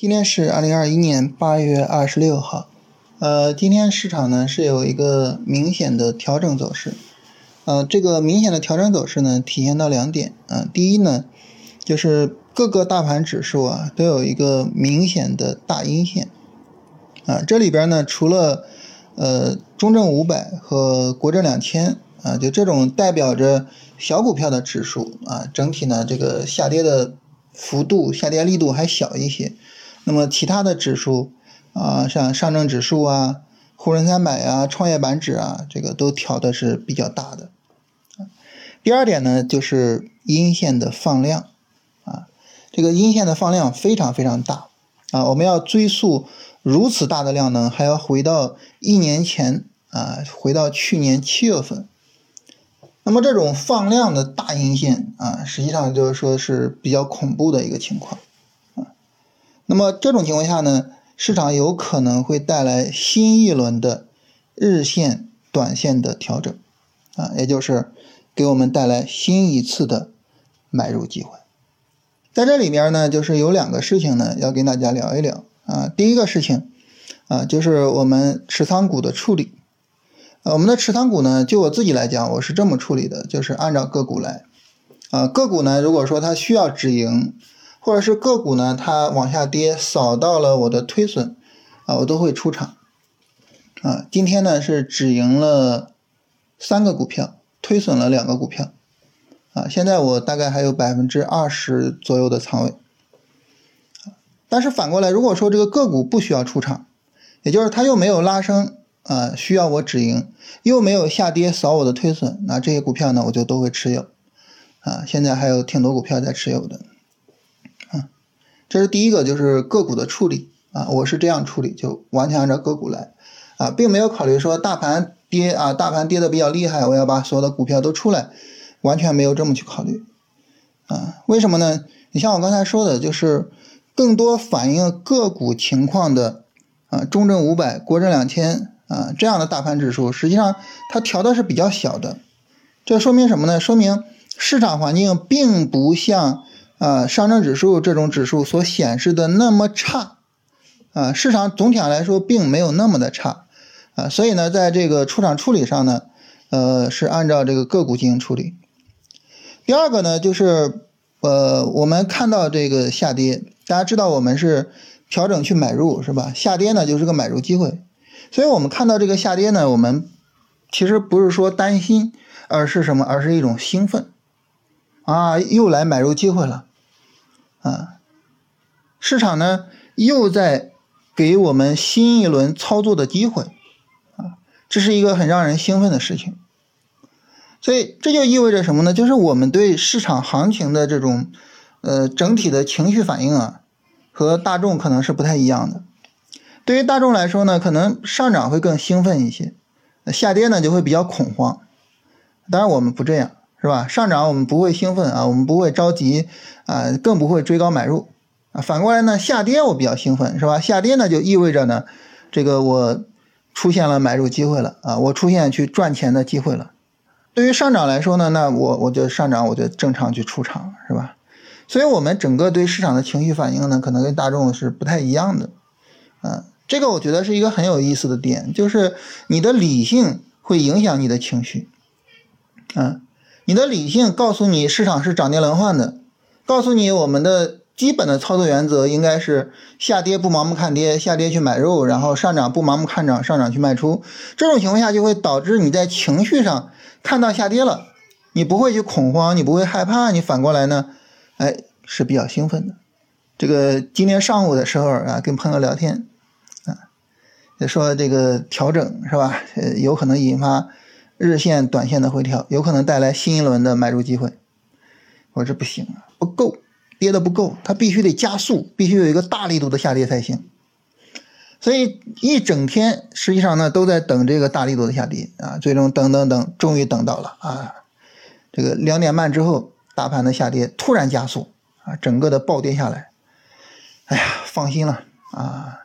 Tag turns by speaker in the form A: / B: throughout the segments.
A: 今天是二零二一年八月二十六号，呃，今天市场呢是有一个明显的调整走势，呃，这个明显的调整走势呢体现到两点啊，第一呢就是各个大盘指数啊都有一个明显的大阴线，啊，这里边呢除了呃中证五百和国证两千啊，就这种代表着小股票的指数啊，整体呢这个下跌的幅度、下跌力度还小一些。那么其他的指数啊，像上证指数啊、沪深三百啊、创业板指啊，这个都调的是比较大的。第二点呢，就是阴线的放量啊，这个阴线的放量非常非常大啊。我们要追溯如此大的量能，还要回到一年前啊，回到去年七月份。那么这种放量的大阴线啊，实际上就是说是比较恐怖的一个情况。那么这种情况下呢，市场有可能会带来新一轮的日线、短线的调整，啊，也就是给我们带来新一次的买入机会。在这里面呢，就是有两个事情呢，要跟大家聊一聊啊。第一个事情啊，就是我们持仓股的处理。呃，我们的持仓股呢，就我自己来讲，我是这么处理的，就是按照个股来。啊，个股呢，如果说它需要止盈。或者是个股呢，它往下跌，扫到了我的推损，啊，我都会出场，啊，今天呢是止盈了三个股票，推损了两个股票，啊，现在我大概还有百分之二十左右的仓位，但是反过来，如果说这个个股不需要出场，也就是它又没有拉升，啊，需要我止盈，又没有下跌扫我的推损，那这些股票呢，我就都会持有，啊，现在还有挺多股票在持有的。这是第一个，就是个股的处理啊，我是这样处理，就完全按照个股来啊，并没有考虑说大盘跌啊，大盘跌的比较厉害，我要把所有的股票都出来，完全没有这么去考虑啊。为什么呢？你像我刚才说的，就是更多反映个股情况的啊，中证五百、国证两千啊这样的大盘指数，实际上它调的是比较小的，这说明什么呢？说明市场环境并不像。啊，上证指数这种指数所显示的那么差，啊，市场总体上来说并没有那么的差，啊，所以呢，在这个出场处理上呢，呃，是按照这个个股进行处理。第二个呢，就是呃，我们看到这个下跌，大家知道我们是调整去买入是吧？下跌呢就是个买入机会，所以我们看到这个下跌呢，我们其实不是说担心，而是什么？而是一种兴奋，啊，又来买入机会了。啊，市场呢又在给我们新一轮操作的机会，啊，这是一个很让人兴奋的事情。所以这就意味着什么呢？就是我们对市场行情的这种呃整体的情绪反应啊，和大众可能是不太一样的。对于大众来说呢，可能上涨会更兴奋一些，下跌呢就会比较恐慌。当然我们不这样。是吧？上涨我们不会兴奋啊，我们不会着急啊，更不会追高买入啊。反过来呢，下跌我比较兴奋，是吧？下跌呢就意味着呢，这个我出现了买入机会了啊，我出现去赚钱的机会了。对于上涨来说呢，那我我就上涨，我就正常去出场，是吧？所以，我们整个对市场的情绪反应呢，可能跟大众是不太一样的啊。这个我觉得是一个很有意思的点，就是你的理性会影响你的情绪，啊。你的理性告诉你市场是涨跌轮换的，告诉你我们的基本的操作原则应该是下跌不盲目看跌，下跌去买入，然后上涨不盲目看涨，上涨去卖出。这种情况下就会导致你在情绪上看到下跌了，你不会去恐慌，你不会害怕，你反过来呢，哎是比较兴奋的。这个今天上午的时候啊，跟朋友聊天啊，说这个调整是吧？呃，有可能引发。日线、短线的回调有可能带来新一轮的买入机会。我这不行啊，不够，跌的不够，它必须得加速，必须有一个大力度的下跌才行。所以一整天实际上呢都在等这个大力度的下跌啊，最终等等等，终于等到了啊，这个两点半之后，大盘的下跌突然加速啊，整个的暴跌下来。哎呀，放心了啊，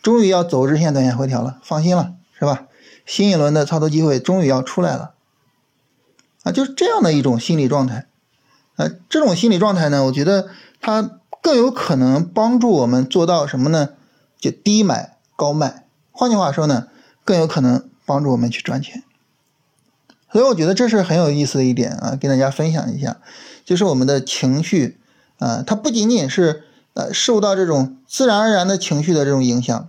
A: 终于要走日线、短线回调了，放心了，是吧？新一轮的操作机会终于要出来了，啊，就是这样的一种心理状态，啊，这种心理状态呢，我觉得它更有可能帮助我们做到什么呢？就低买高卖。换句话说呢，更有可能帮助我们去赚钱。所以我觉得这是很有意思的一点啊，跟大家分享一下，就是我们的情绪啊，它不仅仅是呃受到这种自然而然的情绪的这种影响，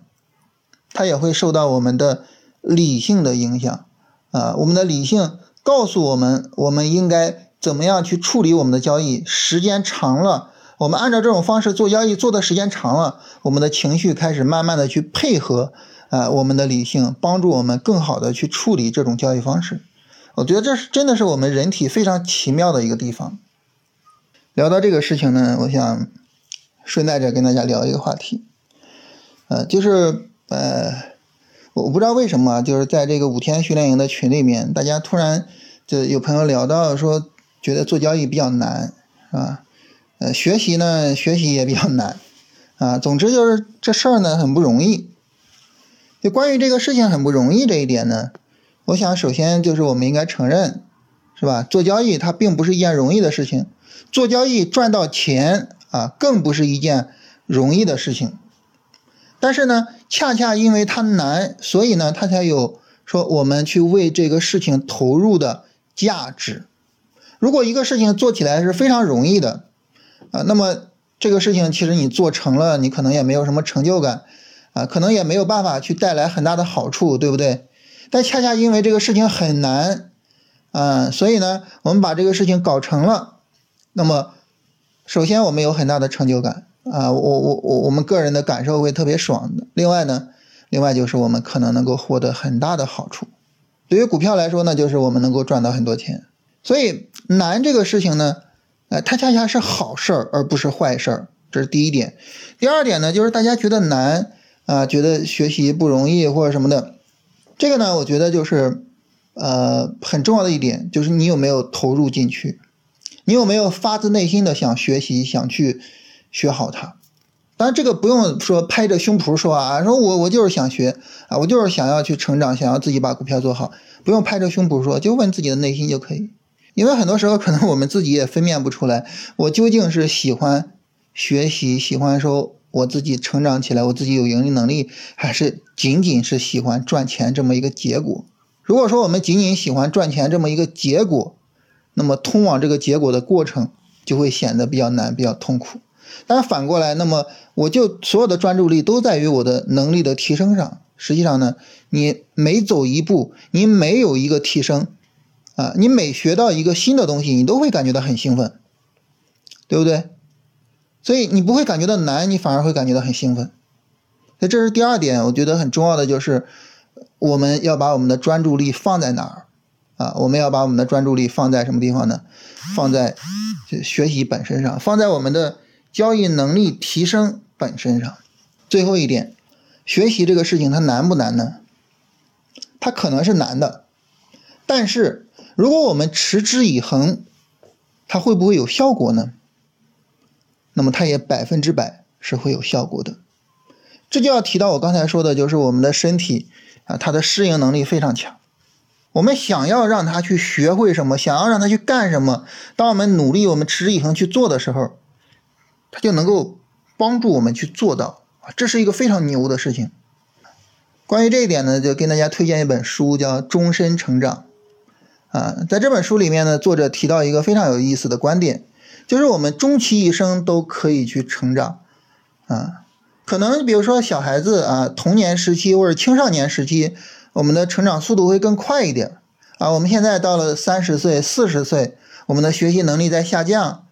A: 它也会受到我们的理性的影响啊。我们的理性告诉我们，我们应该怎么样去处理我们的交易。时间长了，我们按照这种方式做交易，做的时间长了，我们的情绪开始慢慢的去配合啊，我们的理性帮助我们更好的去处理这种交易方式。我觉得这是真的是我们人体非常奇妙的一个地方。聊到这个事情呢，我想顺带着跟大家聊一个话题，呃，就是呃，我不知道为什么，就是在这个五天训练营的群里面，大家突然就有朋友聊到说，觉得做交易比较难，是吧？呃，学习呢，学习也比较难，啊，总之就是这事儿呢很不容易。就关于这个事情很不容易这一点呢。我想，首先就是我们应该承认，是吧？做交易它并不是一件容易的事情，做交易赚到钱啊，更不是一件容易的事情。但是呢，恰恰因为它难，所以呢，它才有说我们去为这个事情投入的价值。如果一个事情做起来是非常容易的啊，那么这个事情其实你做成了，你可能也没有什么成就感啊，可能也没有办法去带来很大的好处，对不对？但恰恰因为这个事情很难，啊，所以呢，我们把这个事情搞成了。那么，首先我们有很大的成就感啊，我我我我们个人的感受会特别爽的。另外呢，另外就是我们可能能够获得很大的好处。对于股票来说呢，就是我们能够赚到很多钱。所以难这个事情呢，呃，它恰恰是好事儿，而不是坏事儿。这是第一点。第二点呢，就是大家觉得难啊，觉得学习不容易或者什么的。这个呢，我觉得就是，呃，很重要的一点，就是你有没有投入进去，你有没有发自内心的想学习，想去学好它。当然，这个不用说拍着胸脯说啊，说我我就是想学啊，我就是想要去成长，想要自己把股票做好，不用拍着胸脯说，就问自己的内心就可以。因为很多时候可能我们自己也分辨不出来，我究竟是喜欢学习，喜欢说。我自己成长起来，我自己有盈利能力，还是仅仅是喜欢赚钱这么一个结果？如果说我们仅仅喜欢赚钱这么一个结果，那么通往这个结果的过程就会显得比较难，比较痛苦。但反过来，那么我就所有的专注力都在于我的能力的提升上。实际上呢，你每走一步，你每有一个提升，啊，你每学到一个新的东西，你都会感觉到很兴奋，对不对？所以你不会感觉到难，你反而会感觉到很兴奋。所以这是第二点，我觉得很重要的就是我们要把我们的专注力放在哪儿啊？我们要把我们的专注力放在什么地方呢？放在学习本身上，放在我们的交易能力提升本身上。最后一点，学习这个事情它难不难呢？它可能是难的，但是如果我们持之以恒，它会不会有效果呢？那么它也百分之百是会有效果的，这就要提到我刚才说的，就是我们的身体啊，它的适应能力非常强。我们想要让它去学会什么，想要让它去干什么，当我们努力、我们持之以恒去做的时候，它就能够帮助我们去做到啊，这是一个非常牛的事情。关于这一点呢，就跟大家推荐一本书，叫《终身成长》啊，在这本书里面呢，作者提到一个非常有意思的观点。就是我们终其一生都可以去成长，啊，可能比如说小孩子啊，童年时期或者青少年时期，我们的成长速度会更快一点，啊，我们现在到了三十岁、四十岁，我们的学习能力在下降，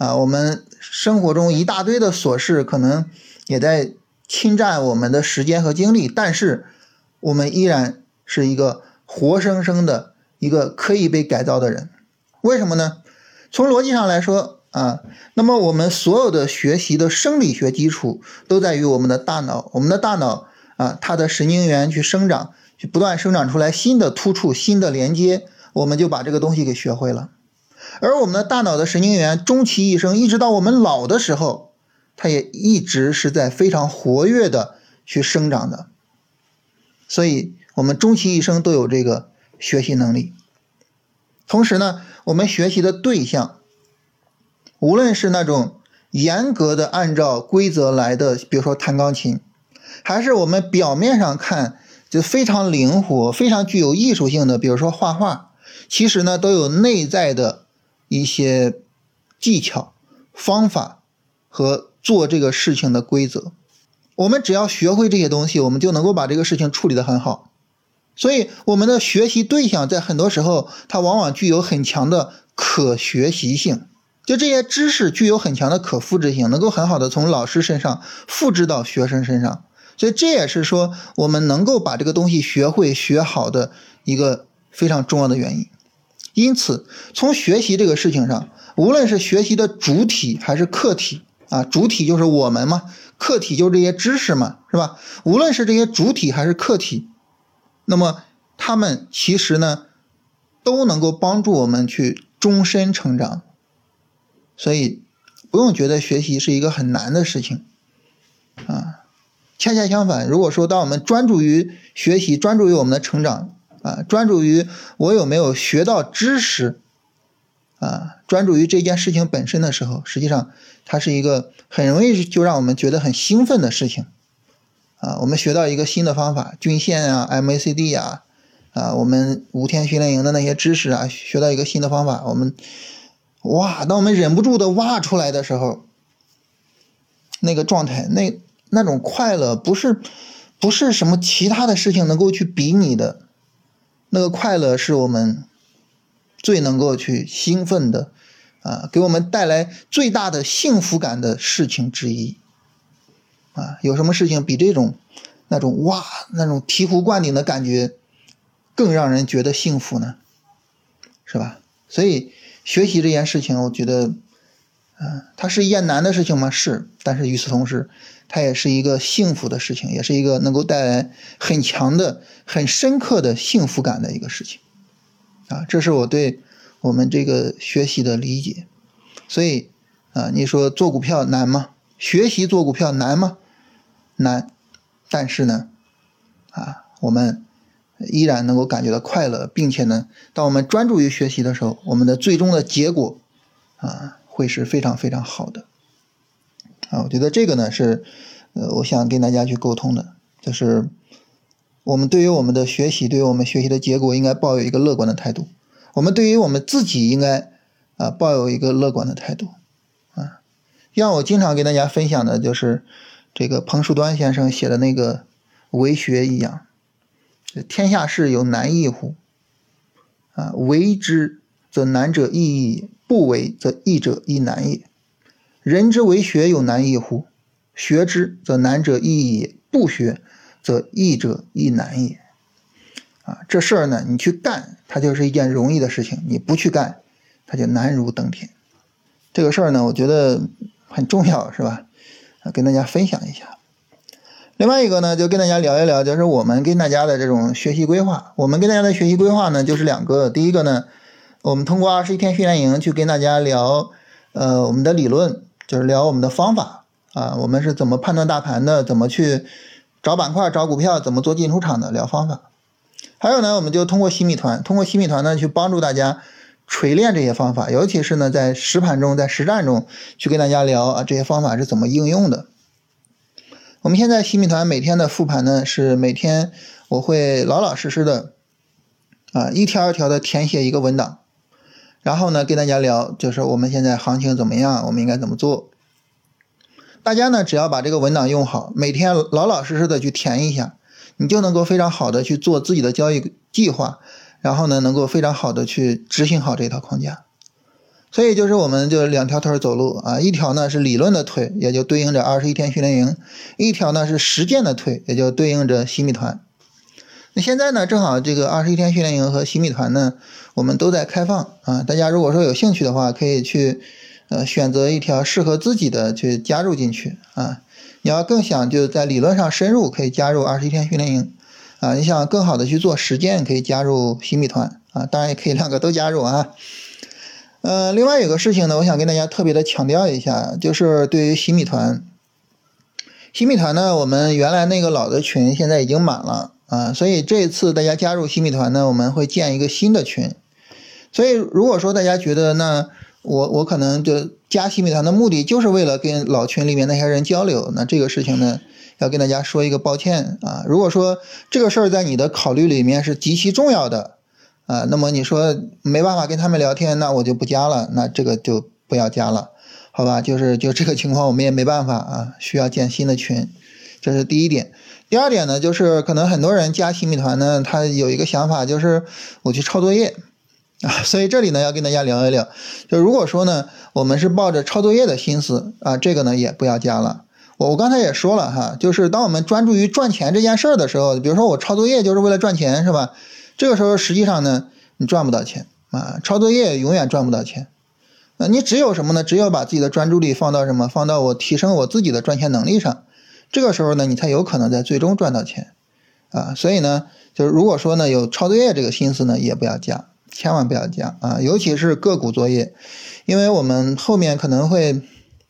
A: 啊，我们生活中一大堆的琐事可能也在侵占我们的时间和精力，但是我们依然是一个活生生的一个可以被改造的人，为什么呢？从逻辑上来说。啊，那么我们所有的学习的生理学基础都在于我们的大脑，我们的大脑啊，它的神经元去生长，去不断生长出来新的突触、新的连接，我们就把这个东西给学会了。而我们的大脑的神经元终其一生，一直到我们老的时候，它也一直是在非常活跃的去生长的。所以，我们终其一生都有这个学习能力。同时呢，我们学习的对象。无论是那种严格的按照规则来的，比如说弹钢琴，还是我们表面上看就非常灵活、非常具有艺术性的，比如说画画，其实呢都有内在的一些技巧、方法和做这个事情的规则。我们只要学会这些东西，我们就能够把这个事情处理得很好。所以，我们的学习对象在很多时候，它往往具有很强的可学习性。就这些知识具有很强的可复制性，能够很好的从老师身上复制到学生身上。所以，这也是说我们能够把这个东西学会学好的一个非常重要的原因。因此，从学习这个事情上，无论是学习的主体还是客体啊，主体就是我们嘛。客体就是这些知识嘛，是吧？无论是这些主体还是客体，那么他们其实呢，都能够帮助我们去终身成长。所以不用觉得学习是一个很难的事情啊。恰恰相反，如果说当我们专注于学习，专注于我们的成长啊，专注于我有没有学到知识。啊，专注于这件事情本身的时候，实际上它是一个很容易就让我们觉得很兴奋的事情。啊，我们学到一个新的方法，均线啊，MACD 啊，啊，我们五天训练营的那些知识啊，学到一个新的方法，我们哇，当我们忍不住的挖出来的时候，那个状态，那那种快乐，不是不是什么其他的事情能够去比拟的，那个快乐是我们。最能够去兴奋的，啊，给我们带来最大的幸福感的事情之一，啊，有什么事情比这种那种哇那种醍醐灌顶的感觉更让人觉得幸福呢？是吧？所以学习这件事情，我觉得，嗯，它是一件难的事情吗？是，但是与此同时，它也是一个幸福的事情，也是一个能够带来很强的、很深刻的幸福感的一个事情。啊，这是我对我们这个学习的理解，所以啊，你说做股票难吗？学习做股票难吗？难，但是呢，啊，我们依然能够感觉到快乐，并且呢，当我们专注于学习的时候，我们的最终的结果啊，会是非常非常好的。啊，我觉得这个呢是呃，我想跟大家去沟通的，就是。我们对于我们的学习，对于我们学习的结果，应该抱有一个乐观的态度。我们对于我们自己，应该啊抱有一个乐观的态度。啊，像我经常跟大家分享的，就是这个彭树端先生写的那个为学一样。天下事有难易乎？啊，为之则难者易矣，不为则易者亦难也。人之为学有难易乎？学之则难者易也，不学。则易者亦难也，啊，这事儿呢，你去干，它就是一件容易的事情；你不去干，它就难如登天。这个事儿呢，我觉得很重要，是吧？啊，跟大家分享一下。另外一个呢，就跟大家聊一聊，就是我们跟大家的这种学习规划。我们跟大家的学习规划呢，就是两个。第一个呢，我们通过二十一天训练营去跟大家聊，呃，我们的理论，就是聊我们的方法啊，我们是怎么判断大盘的，怎么去。找板块、找股票怎么做进出场的聊方法，还有呢，我们就通过新米团，通过新米团呢去帮助大家锤炼这些方法，尤其是呢在实盘中、在实战中去跟大家聊啊这些方法是怎么应用的。我们现在新米团每天的复盘呢是每天我会老老实实的啊一条一条的填写一个文档，然后呢跟大家聊就是我们现在行情怎么样，我们应该怎么做。大家呢，只要把这个文档用好，每天老老实实的去填一下，你就能够非常好的去做自己的交易计划，然后呢，能够非常好的去执行好这套框架。所以就是我们就两条腿走路啊，一条呢是理论的腿，也就对应着二十一天训练营；一条呢是实践的腿，也就对应着新米团。那现在呢，正好这个二十一天训练营和洗米团呢，我们都在开放啊，大家如果说有兴趣的话，可以去。呃，选择一条适合自己的去加入进去啊！你要更想就在理论上深入，可以加入二十一天训练营啊！你想更好的去做实践，可以加入洗米团啊！当然也可以两个都加入啊！呃，另外有个事情呢，我想跟大家特别的强调一下，就是对于洗米团，新米团呢，我们原来那个老的群现在已经满了啊，所以这一次大家加入新米团呢，我们会建一个新的群。所以如果说大家觉得那我我可能就加新米团的目的就是为了跟老群里面那些人交流，那这个事情呢，要跟大家说一个抱歉啊。如果说这个事儿在你的考虑里面是极其重要的啊，那么你说没办法跟他们聊天，那我就不加了，那这个就不要加了，好吧？就是就这个情况，我们也没办法啊，需要建新的群，这是第一点。第二点呢，就是可能很多人加新米团呢，他有一个想法，就是我去抄作业。啊，所以这里呢要跟大家聊一聊，就如果说呢，我们是抱着抄作业的心思啊，这个呢也不要加了。我我刚才也说了哈，就是当我们专注于赚钱这件事儿的时候，比如说我抄作业就是为了赚钱，是吧？这个时候实际上呢，你赚不到钱啊，抄作业永远赚不到钱。那你只有什么呢？只有把自己的专注力放到什么？放到我提升我自己的赚钱能力上，这个时候呢，你才有可能在最终赚到钱啊。所以呢，就是如果说呢有抄作业这个心思呢，也不要加。千万不要加啊，尤其是个股作业，因为我们后面可能会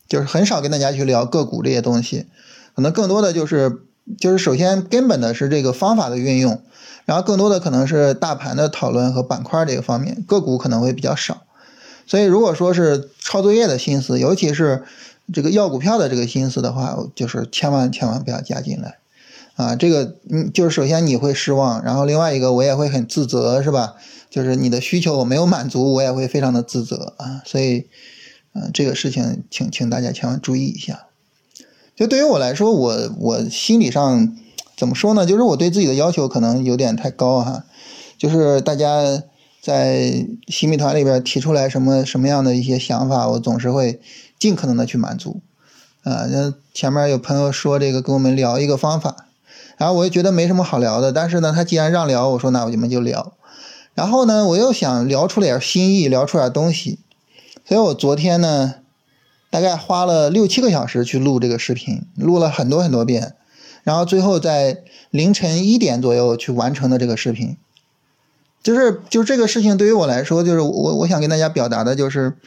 A: 就是很少跟大家去聊个股这些东西，可能更多的就是就是首先根本的是这个方法的运用，然后更多的可能是大盘的讨论和板块这个方面，个股可能会比较少。所以如果说是抄作业的心思，尤其是这个要股票的这个心思的话，就是千万千万不要加进来啊。这个嗯，就是首先你会失望，然后另外一个我也会很自责，是吧？就是你的需求我没有满足，我也会非常的自责啊，所以，嗯，这个事情请请大家千万注意一下。就对于我来说，我我心理上怎么说呢？就是我对自己的要求可能有点太高哈。就是大家在新米团里边提出来什么什么样的一些想法，我总是会尽可能的去满足。啊，那前面有朋友说这个跟我们聊一个方法，然后我又觉得没什么好聊的，但是呢，他既然让聊，我说那我们就聊。然后呢，我又想聊出点新意，聊出点东西，所以我昨天呢，大概花了六七个小时去录这个视频，录了很多很多遍，然后最后在凌晨一点左右去完成的这个视频，就是就这个事情对于我来说，就是我我想跟大家表达的就是。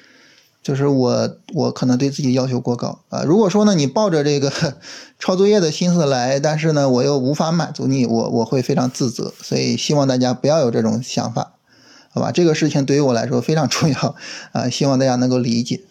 A: 就是我，我可能对自己要求过高啊。如果说呢，你抱着这个 抄作业的心思来，但是呢，我又无法满足你，我我会非常自责。所以希望大家不要有这种想法，好吧？这个事情对于我来说非常重要啊，希望大家能够理解。